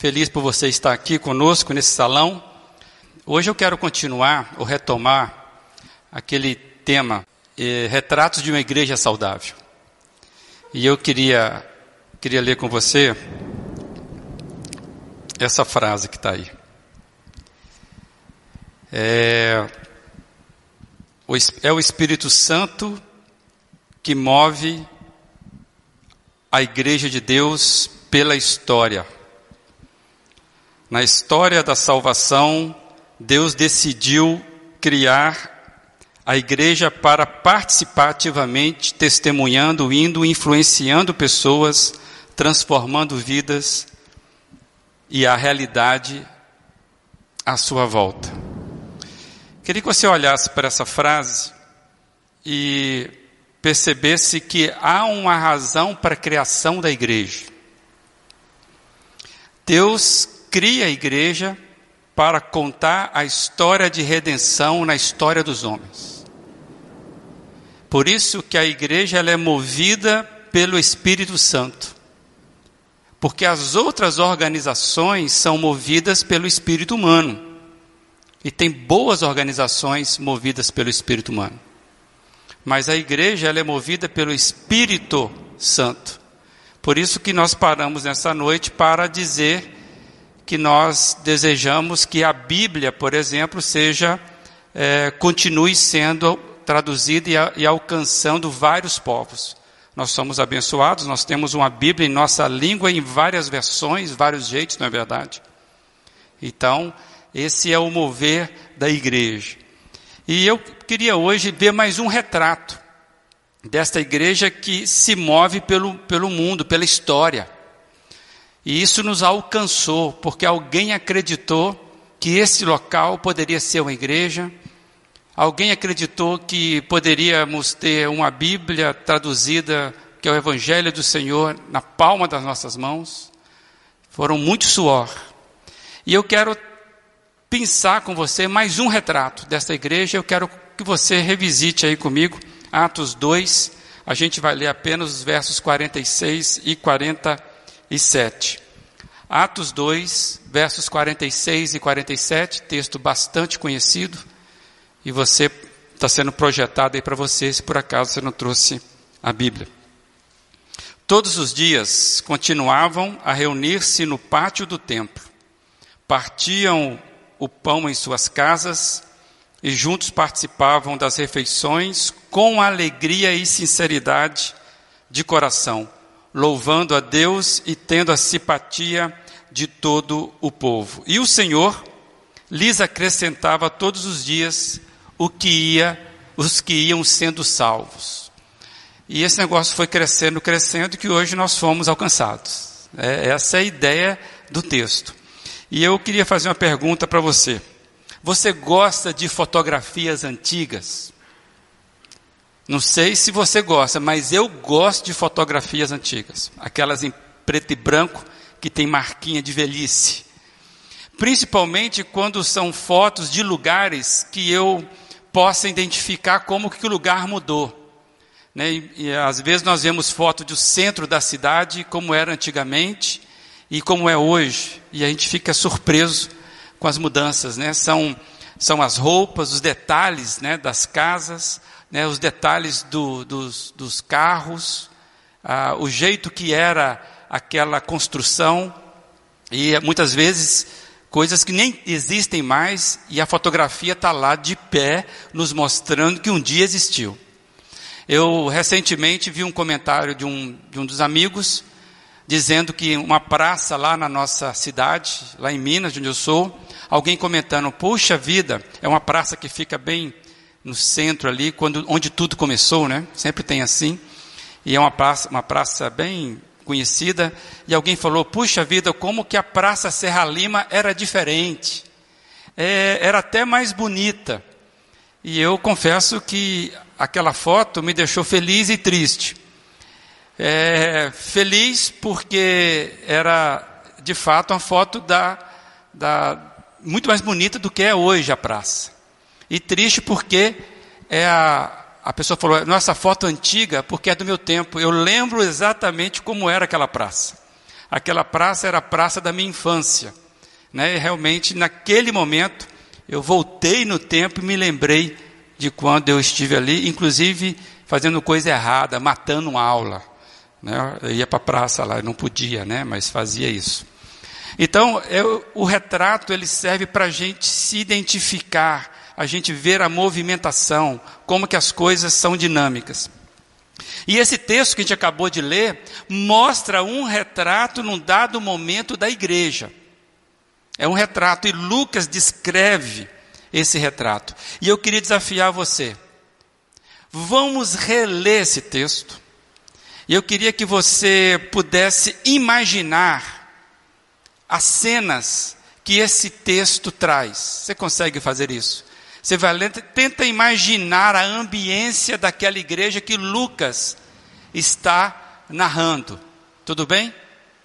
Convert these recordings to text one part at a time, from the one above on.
Feliz por você estar aqui conosco nesse salão. Hoje eu quero continuar ou retomar aquele tema, eh, retratos de uma igreja saudável. E eu queria, queria ler com você essa frase que está aí. É, é o Espírito Santo que move a igreja de Deus pela história. Na história da salvação, Deus decidiu criar a igreja para participar ativamente, testemunhando, indo, influenciando pessoas, transformando vidas e a realidade à sua volta. Queria que você olhasse para essa frase e percebesse que há uma razão para a criação da igreja. Deus cria a igreja para contar a história de redenção na história dos homens. Por isso que a igreja ela é movida pelo Espírito Santo. Porque as outras organizações são movidas pelo espírito humano. E tem boas organizações movidas pelo espírito humano. Mas a igreja ela é movida pelo Espírito Santo. Por isso que nós paramos nessa noite para dizer que nós desejamos que a Bíblia, por exemplo, seja é, continue sendo traduzida e, e alcançando vários povos. Nós somos abençoados, nós temos uma Bíblia em nossa língua em várias versões, vários jeitos, não é verdade? Então, esse é o mover da igreja. E eu queria hoje ver mais um retrato desta igreja que se move pelo, pelo mundo, pela história. E isso nos alcançou, porque alguém acreditou que esse local poderia ser uma igreja, alguém acreditou que poderíamos ter uma Bíblia traduzida, que é o Evangelho do Senhor, na palma das nossas mãos. Foram muito suor. E eu quero pensar com você mais um retrato dessa igreja. Eu quero que você revisite aí comigo Atos 2. A gente vai ler apenas os versos 46 e 47. 47. Atos 2, versos 46 e 47, texto bastante conhecido, e você está sendo projetado aí para você, se por acaso você não trouxe a Bíblia. Todos os dias continuavam a reunir-se no pátio do templo, partiam o pão em suas casas e juntos participavam das refeições com alegria e sinceridade de coração louvando a Deus e tendo a simpatia de todo o povo. E o Senhor lhes acrescentava todos os dias o que ia, os que iam sendo salvos. E esse negócio foi crescendo, crescendo, que hoje nós fomos alcançados. É, essa é a ideia do texto. E eu queria fazer uma pergunta para você. Você gosta de fotografias antigas? Não sei se você gosta, mas eu gosto de fotografias antigas, aquelas em preto e branco que tem marquinha de velhice. Principalmente quando são fotos de lugares que eu possa identificar como que o lugar mudou. Né? E, e, às vezes nós vemos foto do centro da cidade, como era antigamente e como é hoje, e a gente fica surpreso com as mudanças. Né? São, são as roupas, os detalhes né, das casas, né, os detalhes do, dos, dos, carros, ah, o jeito que era aquela construção, e muitas vezes coisas que nem existem mais, e a fotografia está lá de pé, nos mostrando que um dia existiu. Eu recentemente vi um comentário de um, de um dos amigos, dizendo que uma praça lá na nossa cidade, lá em Minas, de onde eu sou, alguém comentando, puxa vida, é uma praça que fica bem no centro ali, quando, onde tudo começou, né? Sempre tem assim. E é uma praça, uma praça bem conhecida. E alguém falou: puxa vida, como que a Praça Serra Lima era diferente. É, era até mais bonita. E eu confesso que aquela foto me deixou feliz e triste. É, feliz porque era de fato uma foto da, da, muito mais bonita do que é hoje a praça. E triste porque é a, a pessoa falou, nossa foto antiga, porque é do meu tempo. Eu lembro exatamente como era aquela praça. Aquela praça era a praça da minha infância. Né? E realmente, naquele momento, eu voltei no tempo e me lembrei de quando eu estive ali, inclusive fazendo coisa errada, matando uma aula. Né? Eu ia para a praça lá, não podia, né? mas fazia isso. Então, eu, o retrato ele serve para a gente se identificar, a gente ver a movimentação, como que as coisas são dinâmicas. E esse texto que a gente acabou de ler mostra um retrato num dado momento da igreja. É um retrato e Lucas descreve esse retrato. E eu queria desafiar você. Vamos reler esse texto. E eu queria que você pudesse imaginar as cenas que esse texto traz. Você consegue fazer isso? Você vai tenta imaginar a ambiência daquela igreja que Lucas está narrando. Tudo bem?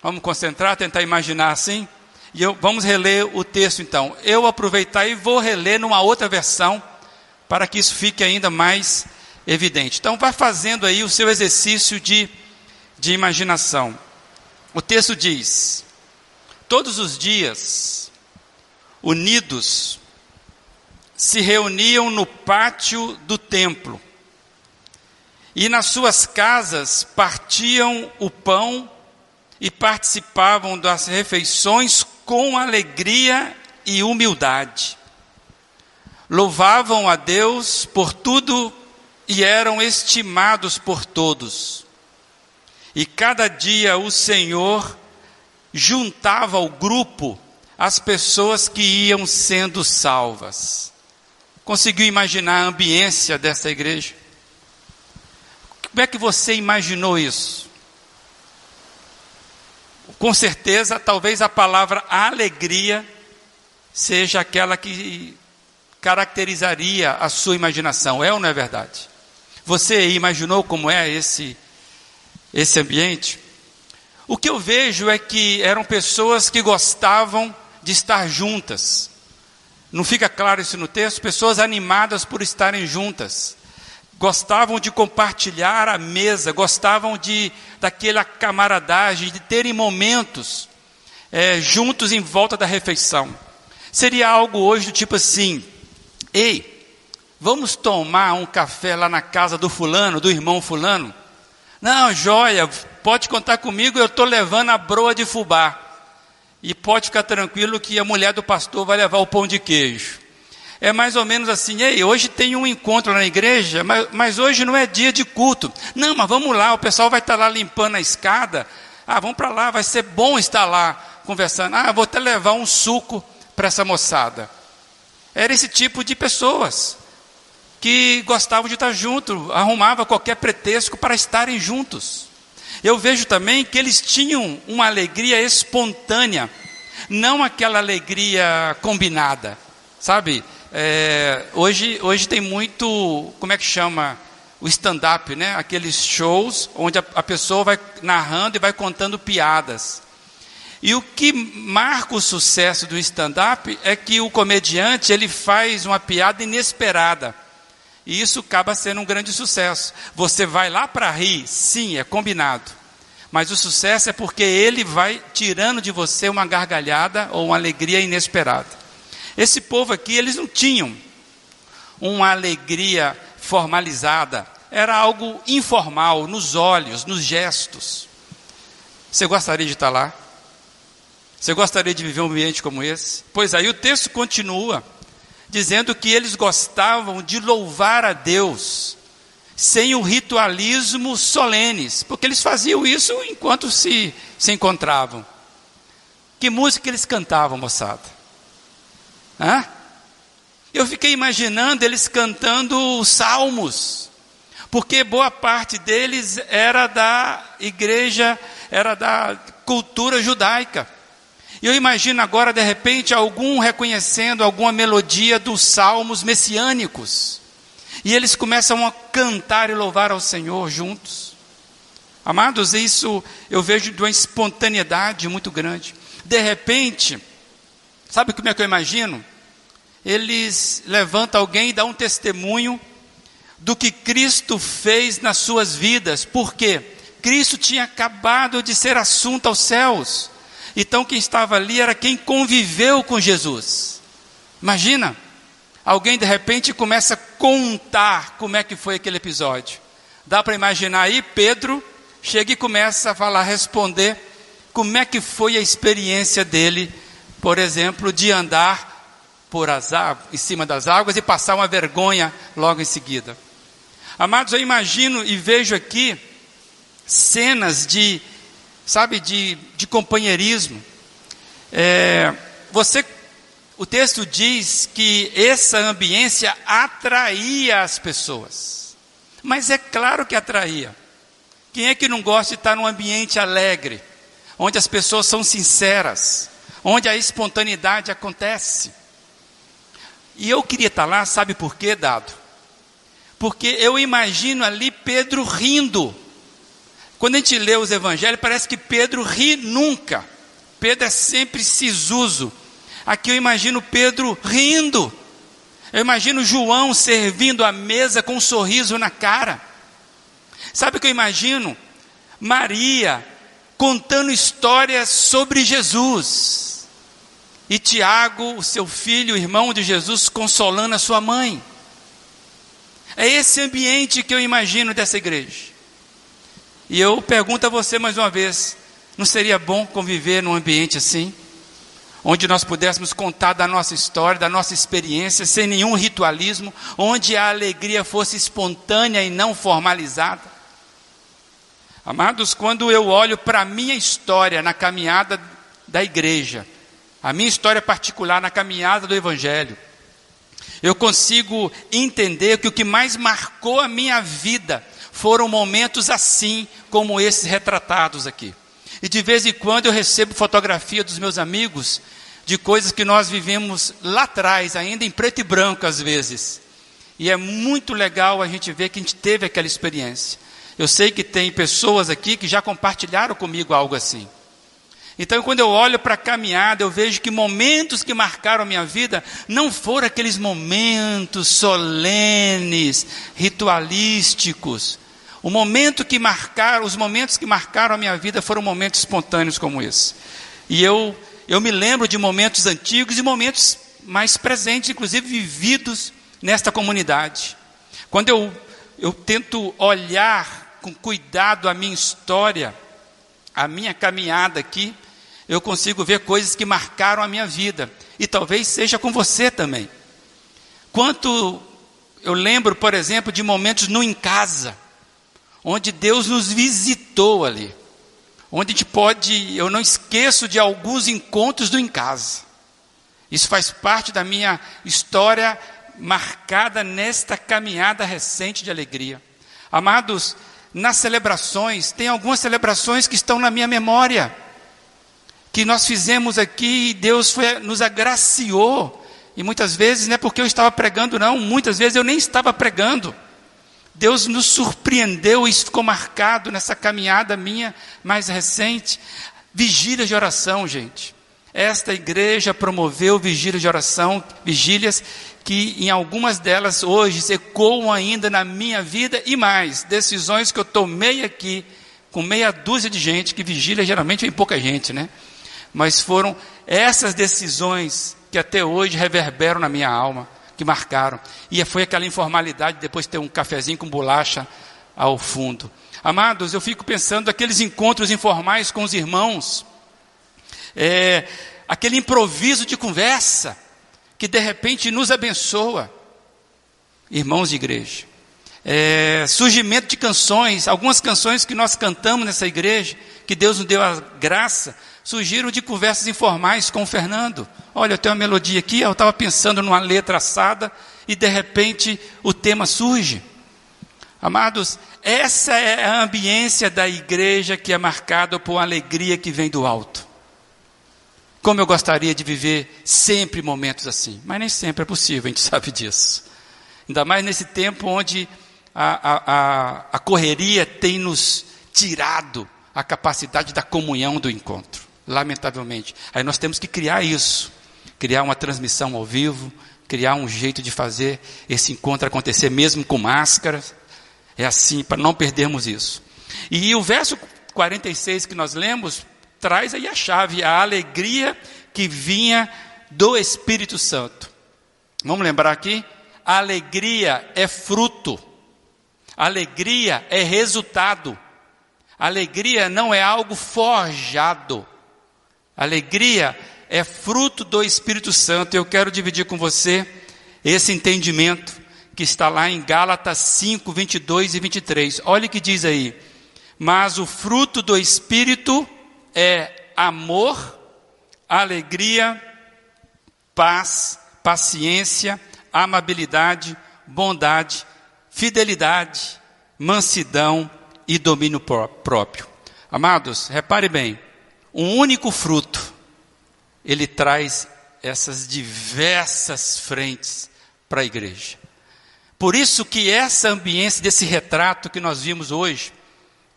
Vamos concentrar, tentar imaginar assim? E eu, vamos reler o texto então. Eu aproveitar e vou reler numa outra versão para que isso fique ainda mais evidente. Então, vai fazendo aí o seu exercício de, de imaginação. O texto diz: Todos os dias, unidos, se reuniam no pátio do templo e nas suas casas partiam o pão e participavam das refeições com alegria e humildade. Louvavam a Deus por tudo e eram estimados por todos. E cada dia o Senhor juntava ao grupo as pessoas que iam sendo salvas. Conseguiu imaginar a ambiência dessa igreja? Como é que você imaginou isso? Com certeza, talvez a palavra alegria seja aquela que caracterizaria a sua imaginação. É ou não é verdade? Você imaginou como é esse esse ambiente? O que eu vejo é que eram pessoas que gostavam de estar juntas. Não fica claro isso no texto? Pessoas animadas por estarem juntas. Gostavam de compartilhar a mesa, gostavam de daquela camaradagem, de terem momentos é, juntos em volta da refeição. Seria algo hoje do tipo assim: ei, vamos tomar um café lá na casa do fulano, do irmão fulano? Não, joia, pode contar comigo, eu estou levando a broa de fubá. E pode ficar tranquilo que a mulher do pastor vai levar o pão de queijo. É mais ou menos assim, ei, hoje tem um encontro na igreja, mas, mas hoje não é dia de culto. Não, mas vamos lá, o pessoal vai estar lá limpando a escada. Ah, vamos para lá, vai ser bom estar lá conversando. Ah, vou até levar um suco para essa moçada. Era esse tipo de pessoas que gostavam de estar junto, arrumava qualquer pretexto para estarem juntos. Eu vejo também que eles tinham uma alegria espontânea, não aquela alegria combinada, sabe? É, hoje, hoje tem muito, como é que chama? O stand-up, né? Aqueles shows onde a, a pessoa vai narrando e vai contando piadas. E o que marca o sucesso do stand-up é que o comediante ele faz uma piada inesperada. E isso acaba sendo um grande sucesso. Você vai lá para rir, sim, é combinado. Mas o sucesso é porque ele vai tirando de você uma gargalhada ou uma alegria inesperada. Esse povo aqui, eles não tinham uma alegria formalizada. Era algo informal, nos olhos, nos gestos. Você gostaria de estar lá? Você gostaria de viver um ambiente como esse? Pois aí o texto continua dizendo que eles gostavam de louvar a Deus sem o ritualismo solenes, porque eles faziam isso enquanto se, se encontravam. Que música eles cantavam, moçada? Hã? Eu fiquei imaginando eles cantando os salmos, porque boa parte deles era da igreja, era da cultura judaica. E eu imagino agora, de repente, algum reconhecendo alguma melodia dos salmos messiânicos. E eles começam a cantar e louvar ao Senhor juntos. Amados, isso eu vejo de uma espontaneidade muito grande. De repente, sabe como é que eu imagino? Eles levantam alguém e dão um testemunho do que Cristo fez nas suas vidas. Por quê? Cristo tinha acabado de ser assunto aos céus. Então quem estava ali era quem conviveu com Jesus. Imagina, alguém de repente começa a contar como é que foi aquele episódio. Dá para imaginar aí Pedro chega e começa a falar, responder como é que foi a experiência dele, por exemplo, de andar por as em cima das águas e passar uma vergonha logo em seguida. Amados, eu imagino e vejo aqui cenas de, sabe, de, de companheirismo. É, você, o texto diz que essa ambiência atraía as pessoas. Mas é claro que atraía. Quem é que não gosta de estar num ambiente alegre, onde as pessoas são sinceras, onde a espontaneidade acontece? E eu queria estar lá, sabe por quê, dado? Porque eu imagino ali Pedro rindo. Quando a gente lê os evangelhos, parece que Pedro ri nunca. Pedro é sempre sisuso. Aqui eu imagino Pedro rindo. Eu imagino João servindo a mesa com um sorriso na cara. Sabe o que eu imagino? Maria contando histórias sobre Jesus. E Tiago, o seu filho, irmão de Jesus, consolando a sua mãe. É esse ambiente que eu imagino dessa igreja. E eu pergunto a você mais uma vez: não seria bom conviver num ambiente assim? Onde nós pudéssemos contar da nossa história, da nossa experiência, sem nenhum ritualismo, onde a alegria fosse espontânea e não formalizada? Amados, quando eu olho para a minha história na caminhada da igreja, a minha história particular na caminhada do Evangelho, eu consigo entender que o que mais marcou a minha vida foram momentos assim, como esses retratados aqui. E de vez em quando eu recebo fotografia dos meus amigos de coisas que nós vivemos lá atrás, ainda em preto e branco às vezes. E é muito legal a gente ver que a gente teve aquela experiência. Eu sei que tem pessoas aqui que já compartilharam comigo algo assim. Então, quando eu olho para a caminhada, eu vejo que momentos que marcaram a minha vida não foram aqueles momentos solenes, ritualísticos. O momento que marcaram, os momentos que marcaram a minha vida foram momentos espontâneos como esse. E eu, eu me lembro de momentos antigos e momentos mais presentes, inclusive vividos nesta comunidade. Quando eu, eu tento olhar com cuidado a minha história, a minha caminhada aqui, eu consigo ver coisas que marcaram a minha vida. E talvez seja com você também. Quanto eu lembro, por exemplo, de momentos no em casa, onde Deus nos visitou ali. Onde a gente pode, eu não esqueço de alguns encontros do em casa. Isso faz parte da minha história marcada nesta caminhada recente de alegria. Amados, nas celebrações, tem algumas celebrações que estão na minha memória que nós fizemos aqui e Deus foi, nos agraciou. E muitas vezes não é porque eu estava pregando, não, muitas vezes eu nem estava pregando. Deus nos surpreendeu, isso ficou marcado nessa caminhada minha mais recente. Vigília de oração, gente. Esta igreja promoveu vigília de oração, vigílias que em algumas delas hoje ecoam ainda na minha vida e mais, decisões que eu tomei aqui com meia dúzia de gente, que vigília geralmente vem pouca gente, né? mas foram essas decisões que até hoje reverberam na minha alma, que marcaram. E foi aquela informalidade depois de ter um cafezinho com bolacha ao fundo. Amados, eu fico pensando aqueles encontros informais com os irmãos, é, aquele improviso de conversa que de repente nos abençoa, irmãos de igreja. É, surgimento de canções, algumas canções que nós cantamos nessa igreja, que Deus nos deu a graça surgiram de conversas informais com o Fernando. Olha, eu tenho uma melodia aqui, eu estava pensando numa letra assada e de repente o tema surge. Amados, essa é a ambiência da igreja que é marcada por uma alegria que vem do alto. Como eu gostaria de viver sempre momentos assim, mas nem sempre é possível, a gente sabe disso. Ainda mais nesse tempo onde a, a, a, a correria tem nos tirado a capacidade da comunhão do encontro lamentavelmente. Aí nós temos que criar isso, criar uma transmissão ao vivo, criar um jeito de fazer esse encontro acontecer mesmo com máscara. É assim, para não perdermos isso. E o verso 46 que nós lemos traz aí a chave, a alegria que vinha do Espírito Santo. Vamos lembrar aqui? Alegria é fruto, alegria é resultado, alegria não é algo forjado, alegria é fruto do Espírito Santo. Eu quero dividir com você esse entendimento que está lá em Gálatas 5, 22 e 23. Olha o que diz aí. Mas o fruto do Espírito é amor, alegria, paz, paciência, amabilidade, bondade, fidelidade, mansidão e domínio próprio. Amados, repare bem, um único fruto, ele traz essas diversas frentes para a igreja. Por isso que essa ambiência desse retrato que nós vimos hoje,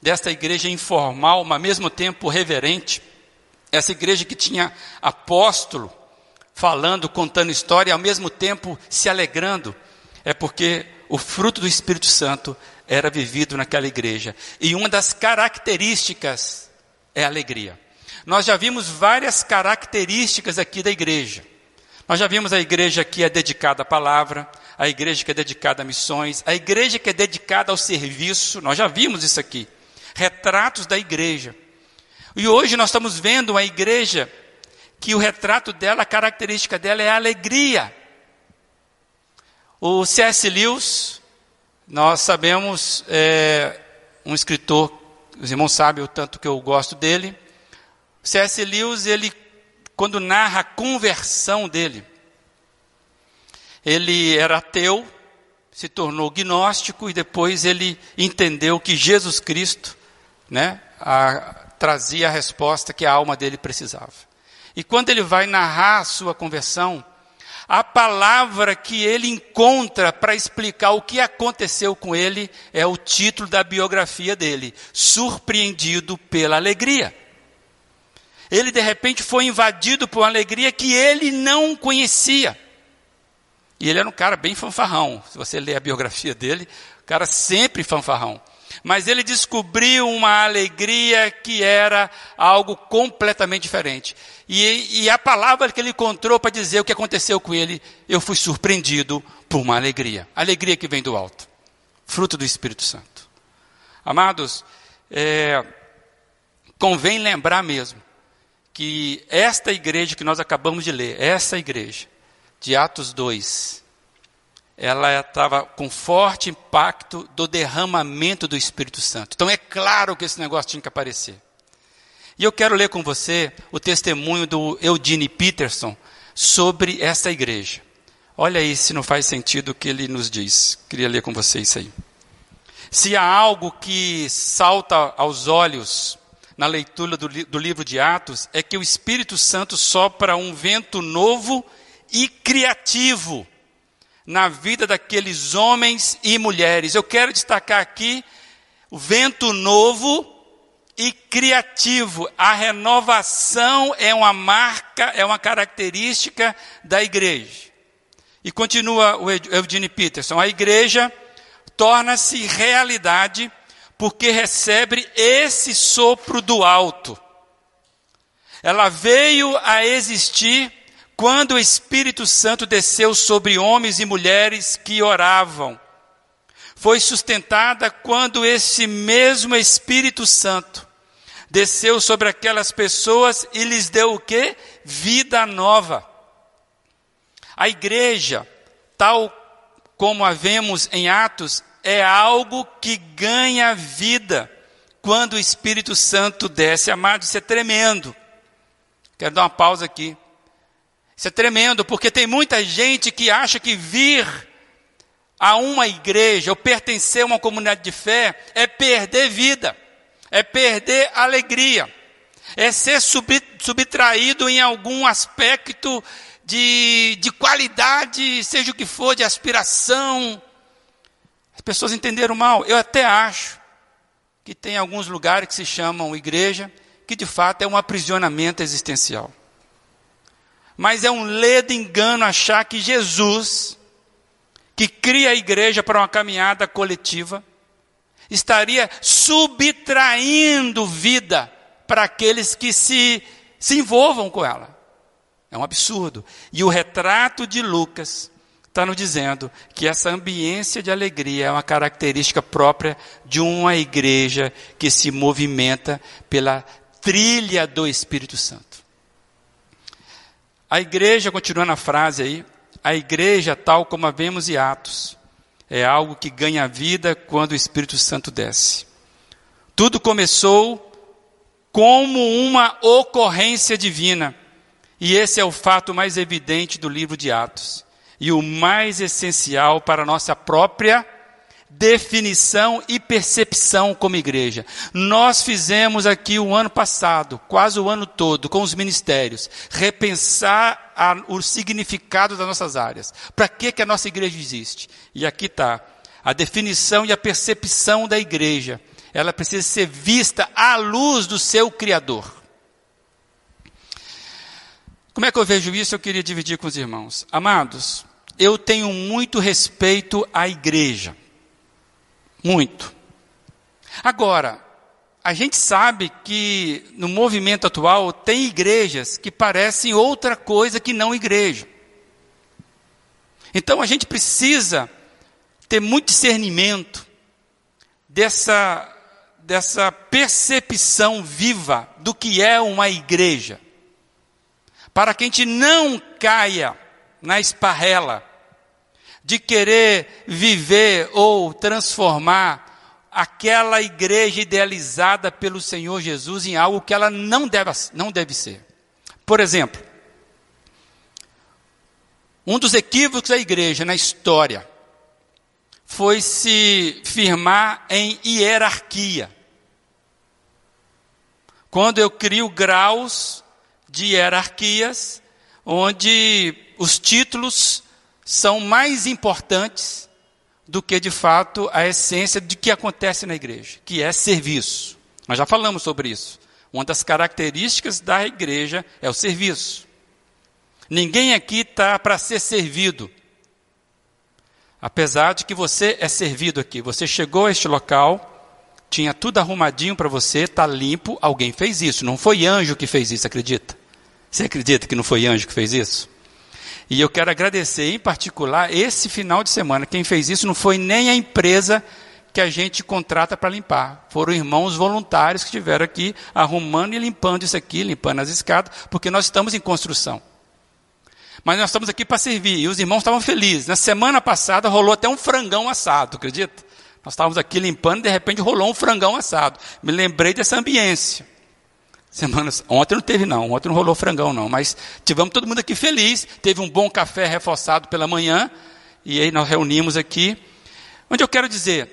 desta igreja informal, mas ao mesmo tempo reverente, essa igreja que tinha apóstolo falando, contando história e ao mesmo tempo se alegrando, é porque o fruto do Espírito Santo era vivido naquela igreja. E uma das características é alegria. Nós já vimos várias características aqui da igreja. Nós já vimos a igreja que é dedicada à palavra, a igreja que é dedicada a missões, a igreja que é dedicada ao serviço, nós já vimos isso aqui. Retratos da igreja. E hoje nós estamos vendo uma igreja que o retrato dela, a característica dela é a alegria. O C.S. Lewis, nós sabemos, é um escritor, os irmãos sabem o tanto que eu gosto dele. C.S. Lewis, ele, quando narra a conversão dele, ele era ateu, se tornou gnóstico e depois ele entendeu que Jesus Cristo né, a, trazia a resposta que a alma dele precisava. E quando ele vai narrar a sua conversão, a palavra que ele encontra para explicar o que aconteceu com ele é o título da biografia dele: Surpreendido pela Alegria. Ele de repente foi invadido por uma alegria que ele não conhecia. E ele era um cara bem fanfarrão. Se você ler a biografia dele, o cara sempre fanfarrão. Mas ele descobriu uma alegria que era algo completamente diferente. E, e a palavra que ele encontrou para dizer o que aconteceu com ele, eu fui surpreendido por uma alegria. Alegria que vem do alto. Fruto do Espírito Santo. Amados, é, convém lembrar mesmo que esta igreja que nós acabamos de ler, essa igreja, de Atos 2, ela estava com forte impacto do derramamento do Espírito Santo. Então é claro que esse negócio tinha que aparecer. E eu quero ler com você o testemunho do Eugene Peterson sobre essa igreja. Olha aí se não faz sentido o que ele nos diz. Queria ler com você isso aí. Se há algo que salta aos olhos na leitura do, do livro de Atos, é que o Espírito Santo sopra um vento novo e criativo na vida daqueles homens e mulheres. Eu quero destacar aqui o vento novo e criativo. A renovação é uma marca, é uma característica da igreja. E continua o Eugene Peterson: a igreja torna-se realidade porque recebe esse sopro do alto. Ela veio a existir quando o Espírito Santo desceu sobre homens e mulheres que oravam, foi sustentada quando esse mesmo Espírito Santo desceu sobre aquelas pessoas e lhes deu o que? Vida nova. A igreja, tal como a vemos em Atos, é algo que ganha vida quando o Espírito Santo desce. Amado, isso é tremendo. Quero dar uma pausa aqui. Isso é tremendo, porque tem muita gente que acha que vir a uma igreja ou pertencer a uma comunidade de fé é perder vida, é perder alegria, é ser subtraído em algum aspecto de, de qualidade, seja o que for, de aspiração. As pessoas entenderam mal. Eu até acho que tem alguns lugares que se chamam igreja, que de fato é um aprisionamento existencial. Mas é um ledo engano achar que Jesus, que cria a igreja para uma caminhada coletiva, estaria subtraindo vida para aqueles que se, se envolvam com ela. É um absurdo. E o retrato de Lucas está nos dizendo que essa ambiência de alegria é uma característica própria de uma igreja que se movimenta pela trilha do Espírito Santo. A igreja, continuando a frase aí, a igreja, tal como a vemos em Atos, é algo que ganha vida quando o Espírito Santo desce. Tudo começou como uma ocorrência divina e esse é o fato mais evidente do livro de Atos e o mais essencial para a nossa própria definição e percepção como igreja. Nós fizemos aqui o ano passado, quase o ano todo, com os ministérios, repensar a, o significado das nossas áreas. Para que, que a nossa igreja existe? E aqui está. A definição e a percepção da igreja. Ela precisa ser vista à luz do seu Criador. Como é que eu vejo isso? Eu queria dividir com os irmãos. Amados, eu tenho muito respeito à igreja. Muito. Agora, a gente sabe que no movimento atual tem igrejas que parecem outra coisa que não igreja. Então a gente precisa ter muito discernimento dessa, dessa percepção viva do que é uma igreja para que a gente não caia na esparrela de querer viver ou transformar aquela igreja idealizada pelo Senhor Jesus em algo que ela não deve, não deve ser. Por exemplo, um dos equívocos da igreja na história foi se firmar em hierarquia. Quando eu crio graus de hierarquias, onde os títulos são mais importantes do que de fato a essência de que acontece na igreja, que é serviço. Nós já falamos sobre isso. Uma das características da igreja é o serviço. Ninguém aqui está para ser servido. Apesar de que você é servido aqui. Você chegou a este local, tinha tudo arrumadinho para você, está limpo, alguém fez isso. Não foi anjo que fez isso, acredita? Você acredita que não foi anjo que fez isso? E eu quero agradecer em particular esse final de semana. Quem fez isso não foi nem a empresa que a gente contrata para limpar. Foram irmãos voluntários que estiveram aqui arrumando e limpando isso aqui, limpando as escadas, porque nós estamos em construção. Mas nós estamos aqui para servir. E os irmãos estavam felizes. Na semana passada rolou até um frangão assado, acredita? Nós estávamos aqui limpando e de repente rolou um frangão assado. Me lembrei dessa ambiência. Semanas, ontem não teve não, ontem não rolou frangão não, mas tivemos todo mundo aqui feliz, teve um bom café reforçado pela manhã, e aí nós reunimos aqui. Onde eu quero dizer,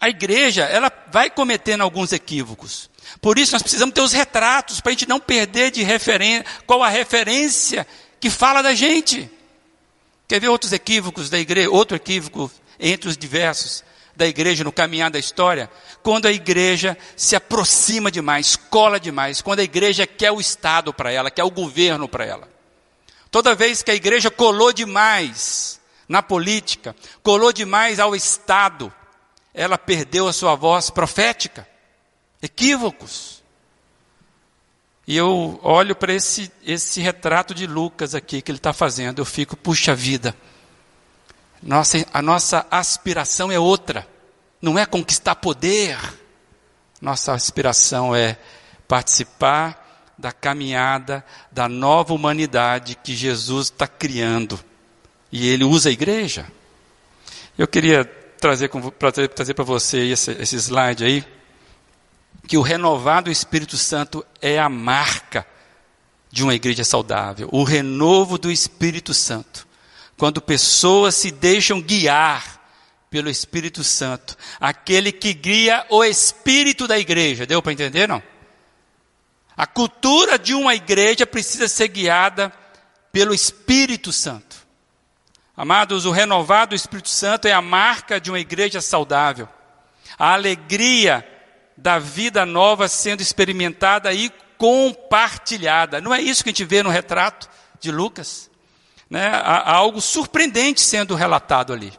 a igreja, ela vai cometendo alguns equívocos. Por isso nós precisamos ter os retratos, para a gente não perder de referência, qual a referência que fala da gente. Quer ver outros equívocos da igreja, outro equívoco entre os diversos da igreja no caminhar da história? quando a igreja se aproxima demais, cola demais, quando a igreja quer o Estado para ela, quer o governo para ela. Toda vez que a igreja colou demais na política, colou demais ao Estado, ela perdeu a sua voz profética. Equívocos. E eu olho para esse, esse retrato de Lucas aqui que ele está fazendo, eu fico, puxa vida, nossa, a nossa aspiração é outra não é conquistar poder. Nossa aspiração é participar da caminhada da nova humanidade que Jesus está criando. E ele usa a igreja. Eu queria trazer para trazer você esse, esse slide aí, que o renovado Espírito Santo é a marca de uma igreja saudável. O renovo do Espírito Santo. Quando pessoas se deixam guiar pelo Espírito Santo, aquele que guia o espírito da igreja. Deu para entender, não? A cultura de uma igreja precisa ser guiada pelo Espírito Santo. Amados, o renovado Espírito Santo é a marca de uma igreja saudável. A alegria da vida nova sendo experimentada e compartilhada. Não é isso que a gente vê no retrato de Lucas? Né? Há algo surpreendente sendo relatado ali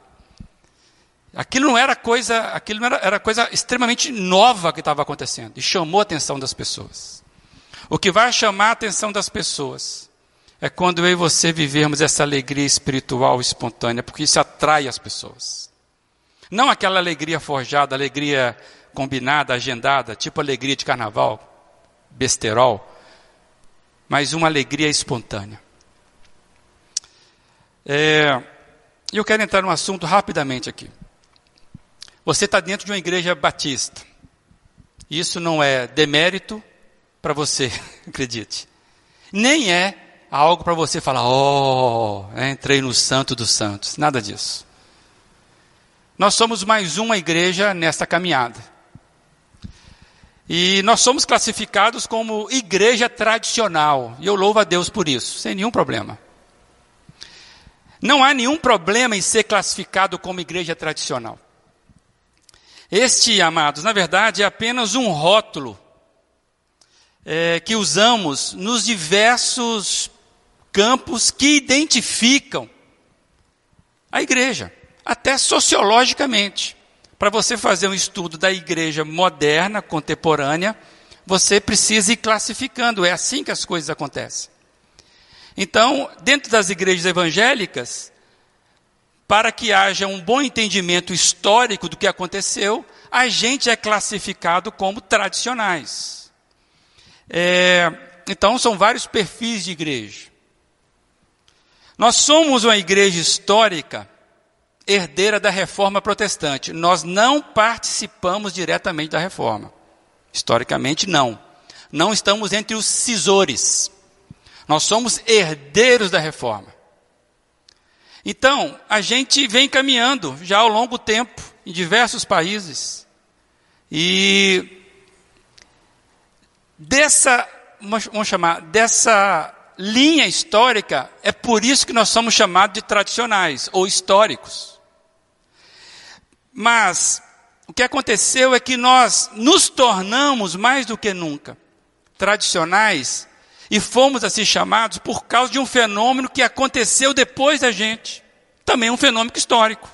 Aquilo não era coisa, aquilo era, era coisa extremamente nova que estava acontecendo e chamou a atenção das pessoas. O que vai chamar a atenção das pessoas é quando eu e você vivermos essa alegria espiritual espontânea, porque isso atrai as pessoas. Não aquela alegria forjada, alegria combinada, agendada, tipo alegria de carnaval, besterol, mas uma alegria espontânea. É, eu quero entrar num assunto rapidamente aqui. Você está dentro de uma igreja batista. Isso não é demérito para você, acredite. Nem é algo para você falar, oh, entrei no santo dos santos. Nada disso. Nós somos mais uma igreja nesta caminhada. E nós somos classificados como igreja tradicional. E eu louvo a Deus por isso, sem nenhum problema. Não há nenhum problema em ser classificado como igreja tradicional. Este, amados, na verdade é apenas um rótulo é, que usamos nos diversos campos que identificam a igreja, até sociologicamente. Para você fazer um estudo da igreja moderna, contemporânea, você precisa ir classificando, é assim que as coisas acontecem. Então, dentro das igrejas evangélicas, para que haja um bom entendimento histórico do que aconteceu, a gente é classificado como tradicionais. É, então, são vários perfis de igreja. Nós somos uma igreja histórica, herdeira da reforma protestante. Nós não participamos diretamente da reforma. Historicamente, não. Não estamos entre os cisores. Nós somos herdeiros da reforma. Então, a gente vem caminhando já ao longo tempo em diversos países. E dessa, vamos chamar, dessa linha histórica, é por isso que nós somos chamados de tradicionais ou históricos. Mas o que aconteceu é que nós nos tornamos mais do que nunca tradicionais e fomos assim chamados por causa de um fenômeno que aconteceu depois da gente. Também um fenômeno histórico.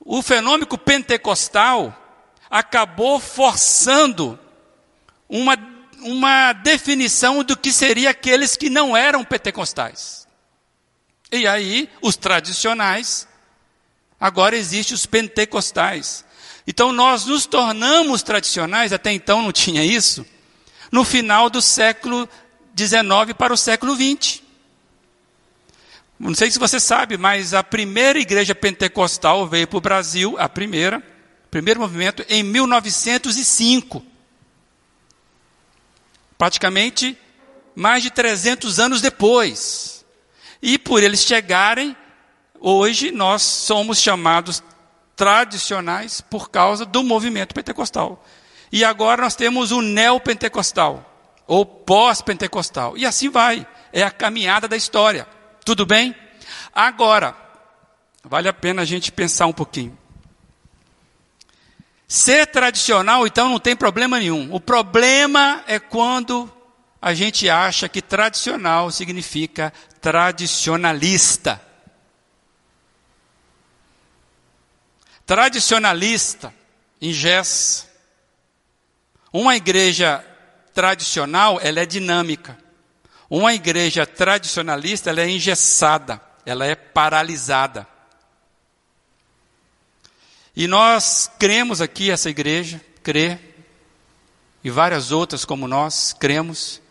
O fenômeno pentecostal acabou forçando uma, uma definição do que seria aqueles que não eram pentecostais. E aí, os tradicionais, agora existem os pentecostais. Então, nós nos tornamos tradicionais, até então não tinha isso no final do século XIX para o século XX. Não sei se você sabe, mas a primeira igreja pentecostal veio para o Brasil, a primeira, primeiro movimento, em 1905. Praticamente mais de 300 anos depois. E por eles chegarem, hoje nós somos chamados tradicionais por causa do movimento pentecostal. E agora nós temos o neopentecostal, ou pós-pentecostal. E assim vai. É a caminhada da história. Tudo bem? Agora, vale a pena a gente pensar um pouquinho. Ser tradicional, então, não tem problema nenhum. O problema é quando a gente acha que tradicional significa tradicionalista. Tradicionalista ingessa, uma igreja tradicional, ela é dinâmica. Uma igreja tradicionalista, ela é engessada, ela é paralisada. E nós cremos aqui, essa igreja, crê, e várias outras como nós, cremos,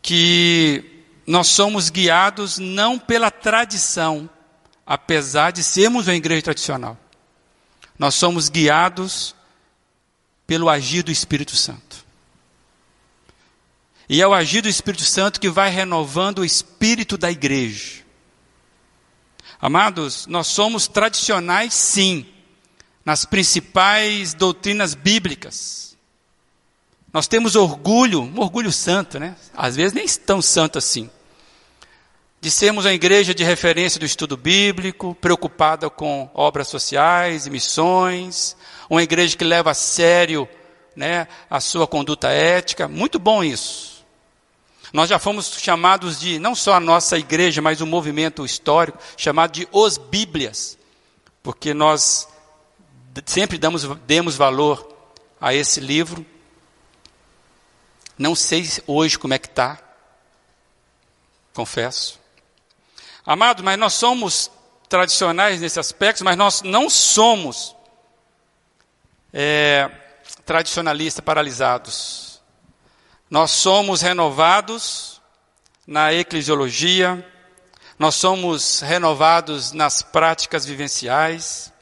que nós somos guiados não pela tradição, apesar de sermos uma igreja tradicional. Nós somos guiados pelo agir do Espírito Santo. E é o agir do Espírito Santo que vai renovando o espírito da igreja. Amados, nós somos tradicionais, sim, nas principais doutrinas bíblicas. Nós temos orgulho, um orgulho santo, né? Às vezes nem tão santo assim. De sermos a igreja de referência do estudo bíblico, preocupada com obras sociais e missões, uma igreja que leva a sério né, a sua conduta ética. Muito bom isso. Nós já fomos chamados de, não só a nossa igreja, mas o um movimento histórico, chamado de os Bíblias. porque nós sempre damos, demos valor a esse livro. Não sei hoje como é que está, confesso. Amado, mas nós somos tradicionais nesse aspecto, mas nós não somos é, tradicionalistas paralisados. Nós somos renovados na eclesiologia, nós somos renovados nas práticas vivenciais,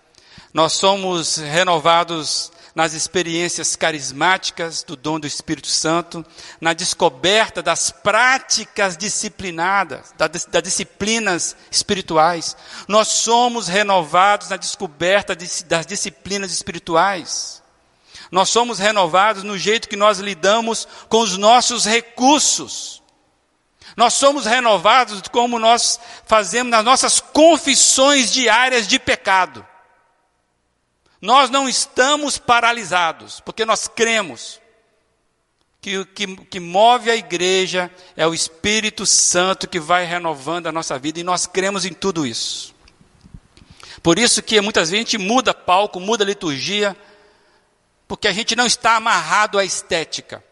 nós somos renovados nas experiências carismáticas do dom do Espírito Santo, na descoberta das práticas disciplinadas, das disciplinas espirituais. Nós somos renovados na descoberta das disciplinas espirituais. Nós somos renovados no jeito que nós lidamos com os nossos recursos. Nós somos renovados como nós fazemos nas nossas confissões diárias de pecado. Nós não estamos paralisados, porque nós cremos que o que, que, move a igreja é o Espírito Santo que vai renovando a nossa vida, e nós cremos em tudo isso. Por isso que muitas vezes a gente muda palco, muda liturgia, porque a gente não está amarrado à estética.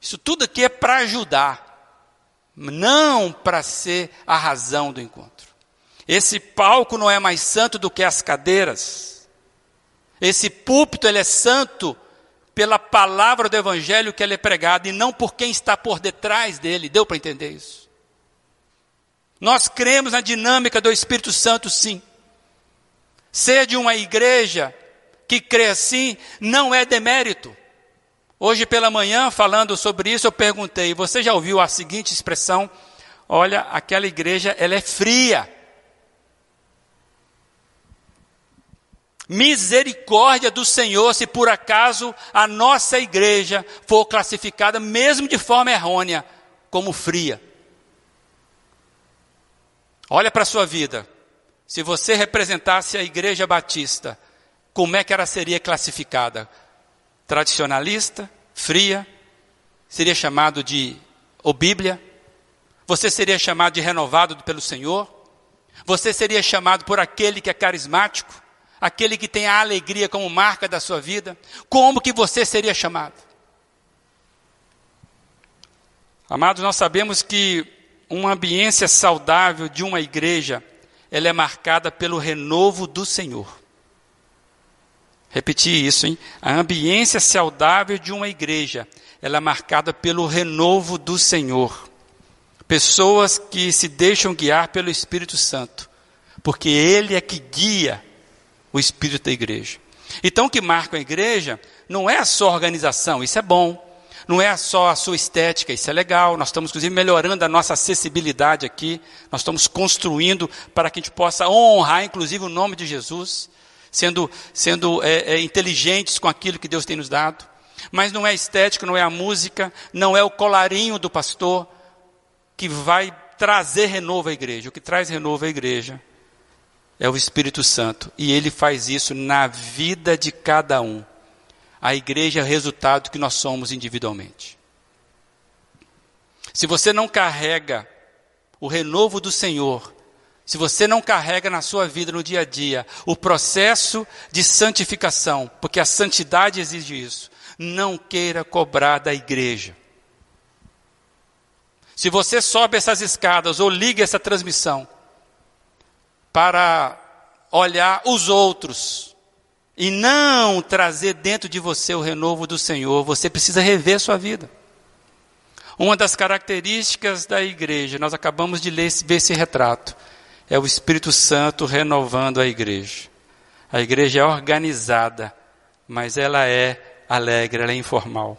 Isso tudo aqui é para ajudar, não para ser a razão do encontro. Esse palco não é mais santo do que as cadeiras. Esse púlpito ele é santo pela palavra do evangelho que ele é pregado e não por quem está por detrás dele. Deu para entender isso? Nós cremos na dinâmica do Espírito Santo, sim. Ser de uma igreja que crê assim não é demérito. Hoje pela manhã, falando sobre isso, eu perguntei: você já ouviu a seguinte expressão? Olha, aquela igreja ela é fria. Misericórdia do Senhor, se por acaso a nossa igreja for classificada, mesmo de forma errônea, como fria. Olha para a sua vida. Se você representasse a igreja batista, como é que ela seria classificada? Tradicionalista? Fria? Seria chamado de ou Bíblia? Você seria chamado de renovado pelo Senhor? Você seria chamado por aquele que é carismático? Aquele que tem a alegria como marca da sua vida, como que você seria chamado? Amados, nós sabemos que uma ambiência saudável de uma igreja, ela é marcada pelo renovo do Senhor. Repetir isso, hein? A ambiência saudável de uma igreja, ela é marcada pelo renovo do Senhor. Pessoas que se deixam guiar pelo Espírito Santo, porque Ele é que guia o espírito da igreja. Então, o que marca a igreja não é a sua organização, isso é bom. Não é só a sua estética, isso é legal. Nós estamos, inclusive, melhorando a nossa acessibilidade aqui. Nós estamos construindo para que a gente possa honrar, inclusive, o nome de Jesus, sendo, sendo é, é, inteligentes com aquilo que Deus tem nos dado. Mas não é a estética, não é a música, não é o colarinho do pastor que vai trazer renovo à igreja. O que traz renovo à igreja é o Espírito Santo. E ele faz isso na vida de cada um. A igreja é o resultado que nós somos individualmente. Se você não carrega o renovo do Senhor, se você não carrega na sua vida, no dia a dia, o processo de santificação, porque a santidade exige isso, não queira cobrar da igreja. Se você sobe essas escadas ou liga essa transmissão, para olhar os outros e não trazer dentro de você o renovo do Senhor, você precisa rever sua vida. Uma das características da igreja, nós acabamos de ler, ver esse retrato, é o Espírito Santo renovando a igreja. A igreja é organizada, mas ela é alegre, ela é informal.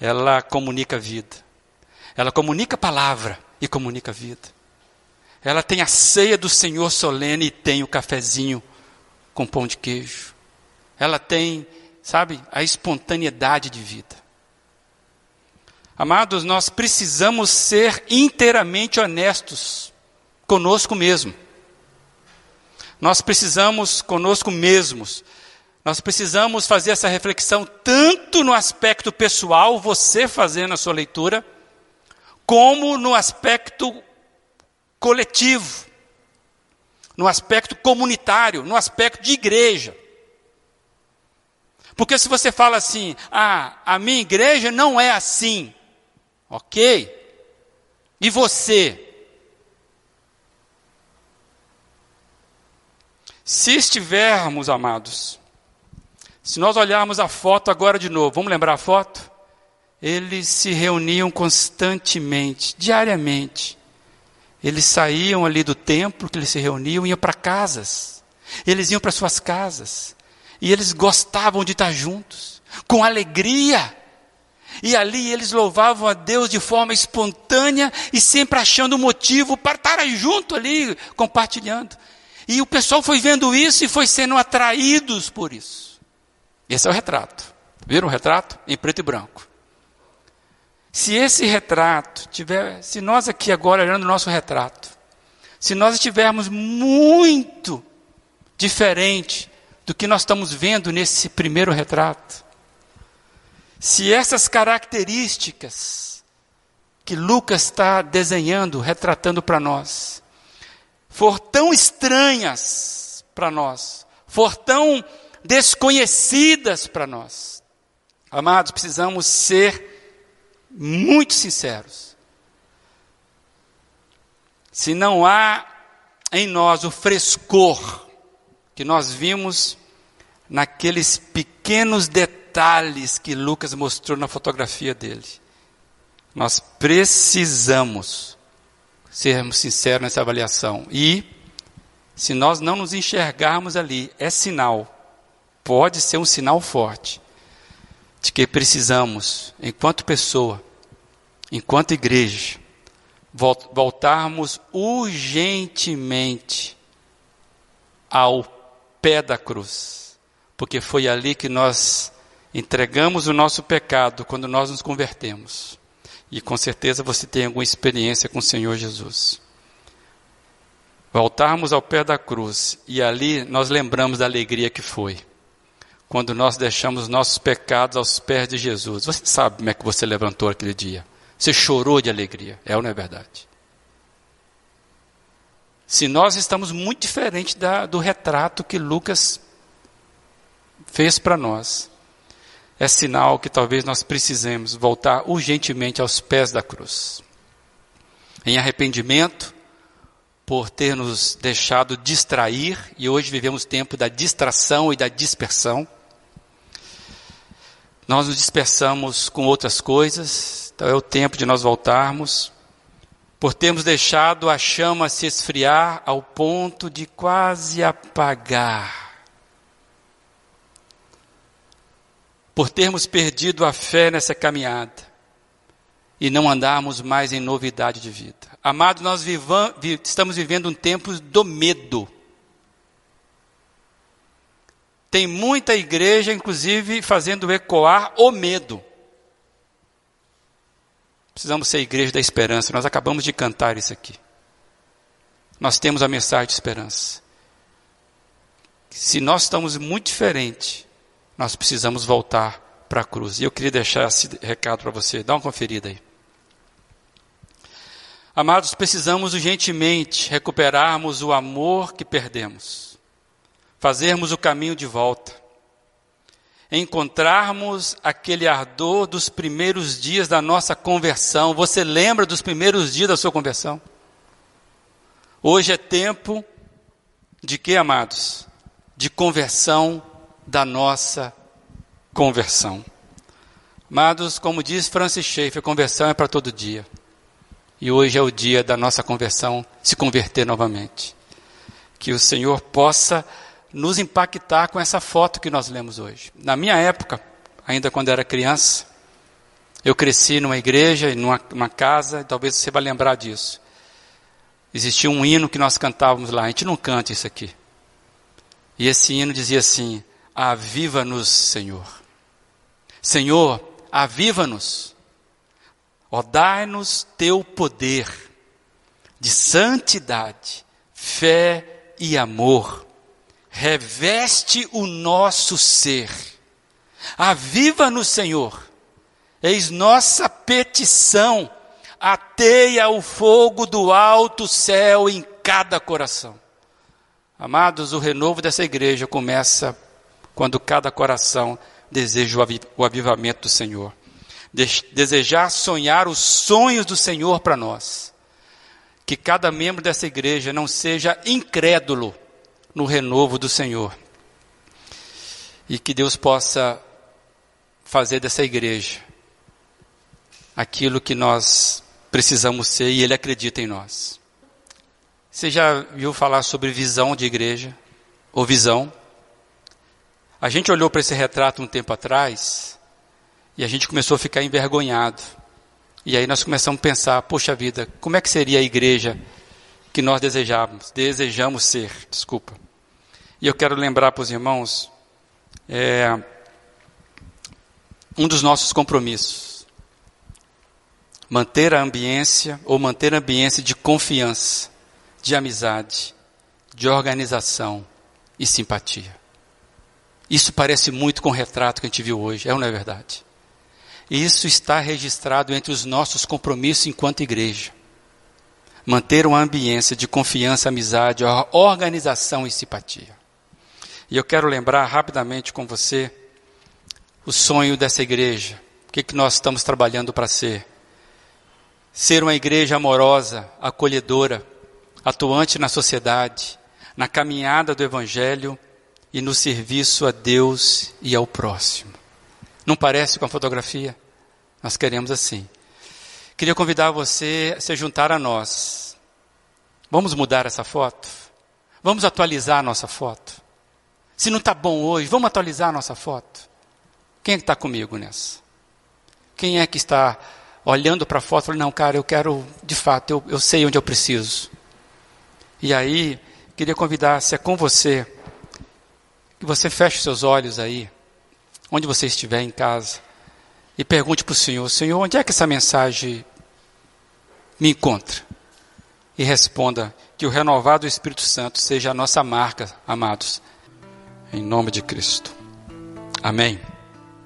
Ela comunica vida. Ela comunica palavra e comunica vida. Ela tem a ceia do Senhor solene e tem o cafezinho com pão de queijo. Ela tem, sabe, a espontaneidade de vida. Amados, nós precisamos ser inteiramente honestos conosco mesmo. Nós precisamos conosco mesmos. Nós precisamos fazer essa reflexão tanto no aspecto pessoal, você fazendo a sua leitura, como no aspecto coletivo, no aspecto comunitário, no aspecto de igreja. Porque se você fala assim, ah, a minha igreja não é assim, ok? E você? Se estivermos, amados, se nós olharmos a foto agora de novo, vamos lembrar a foto? Eles se reuniam constantemente, diariamente. Eles saíam ali do templo que eles se reuniam, iam para casas. Eles iam para suas casas. E eles gostavam de estar juntos, com alegria. E ali eles louvavam a Deus de forma espontânea e sempre achando motivo para estar junto ali, compartilhando. E o pessoal foi vendo isso e foi sendo atraídos por isso. Esse é o retrato. Viram o retrato? Em preto e branco. Se esse retrato tiver, se nós aqui agora olhando o nosso retrato, se nós estivermos muito diferente do que nós estamos vendo nesse primeiro retrato. Se essas características que Lucas está desenhando, retratando para nós, for tão estranhas para nós, for tão desconhecidas para nós, amados, precisamos ser muito sinceros. Se não há em nós o frescor que nós vimos naqueles pequenos detalhes que Lucas mostrou na fotografia dele. Nós precisamos sermos sinceros nessa avaliação. E, se nós não nos enxergarmos ali, é sinal, pode ser um sinal forte, de que precisamos, enquanto pessoa, enquanto igreja, voltarmos urgentemente ao pé da cruz porque foi ali que nós entregamos o nosso pecado quando nós nos convertemos. E com certeza você tem alguma experiência com o Senhor Jesus. Voltarmos ao pé da cruz e ali nós lembramos da alegria que foi. Quando nós deixamos nossos pecados aos pés de Jesus. Você sabe como é que você levantou aquele dia. Você chorou de alegria. É ou não é verdade? Se nós estamos muito diferente da, do retrato que Lucas fez para nós, é sinal que talvez nós precisemos voltar urgentemente aos pés da cruz. Em arrependimento, por ter nos deixado distrair, e hoje vivemos tempo da distração e da dispersão. Nós nos dispersamos com outras coisas, então é o tempo de nós voltarmos. Por termos deixado a chama se esfriar ao ponto de quase apagar por termos perdido a fé nessa caminhada e não andarmos mais em novidade de vida. Amados, nós vivam, estamos vivendo um tempo do medo. Tem muita igreja, inclusive, fazendo ecoar o medo. Precisamos ser igreja da esperança. Nós acabamos de cantar isso aqui. Nós temos a mensagem de esperança. Se nós estamos muito diferentes nós precisamos voltar para a cruz. E eu queria deixar esse recado para você. Dá uma conferida aí. Amados, precisamos urgentemente recuperarmos o amor que perdemos, fazermos o caminho de volta, encontrarmos aquele ardor dos primeiros dias da nossa conversão. Você lembra dos primeiros dias da sua conversão? Hoje é tempo de que, amados? De conversão da nossa conversão. Amados, como diz Francis Schaeffer, conversão é para todo dia. E hoje é o dia da nossa conversão, se converter novamente. Que o Senhor possa nos impactar com essa foto que nós lemos hoje. Na minha época, ainda quando era criança, eu cresci numa igreja, numa, numa casa, talvez você vai lembrar disso. Existia um hino que nós cantávamos lá, a gente não canta isso aqui. E esse hino dizia assim: Aviva-nos, Senhor. Senhor, aviva-nos. Ó, dai-nos teu poder de santidade, fé e amor. Reveste o nosso ser. Aviva-nos, Senhor. Eis nossa petição. Ateia o fogo do alto céu em cada coração. Amados, o renovo dessa igreja começa quando cada coração deseja o avivamento do Senhor. Desejar sonhar os sonhos do Senhor para nós. Que cada membro dessa igreja não seja incrédulo no renovo do Senhor. E que Deus possa fazer dessa igreja aquilo que nós precisamos ser e Ele acredita em nós. Você já viu falar sobre visão de igreja? Ou visão? A gente olhou para esse retrato um tempo atrás e a gente começou a ficar envergonhado. E aí nós começamos a pensar, poxa vida, como é que seria a igreja que nós desejamos, desejamos ser, desculpa. E eu quero lembrar para os irmãos é, um dos nossos compromissos. Manter a ambiência ou manter a ambiência de confiança de amizade, de organização e simpatia. Isso parece muito com o retrato que a gente viu hoje, é ou não é verdade? Isso está registrado entre os nossos compromissos enquanto igreja. Manter uma ambiência de confiança, amizade, organização e simpatia. E eu quero lembrar rapidamente com você o sonho dessa igreja. O que, que nós estamos trabalhando para ser? Ser uma igreja amorosa, acolhedora, atuante na sociedade, na caminhada do Evangelho e no serviço a Deus e ao próximo. Não parece com a fotografia? Nós queremos assim. Queria convidar você a se juntar a nós. Vamos mudar essa foto? Vamos atualizar a nossa foto? Se não está bom hoje, vamos atualizar a nossa foto? Quem é que está comigo nessa? Quem é que está olhando para a foto e falando, não, cara, eu quero, de fato, eu, eu sei onde eu preciso. E aí, queria convidar, se é com você, que você feche seus olhos aí, onde você estiver em casa, e pergunte para o Senhor: Senhor, onde é que essa mensagem me encontra? E responda: que o renovado Espírito Santo seja a nossa marca, amados, em nome de Cristo. Amém.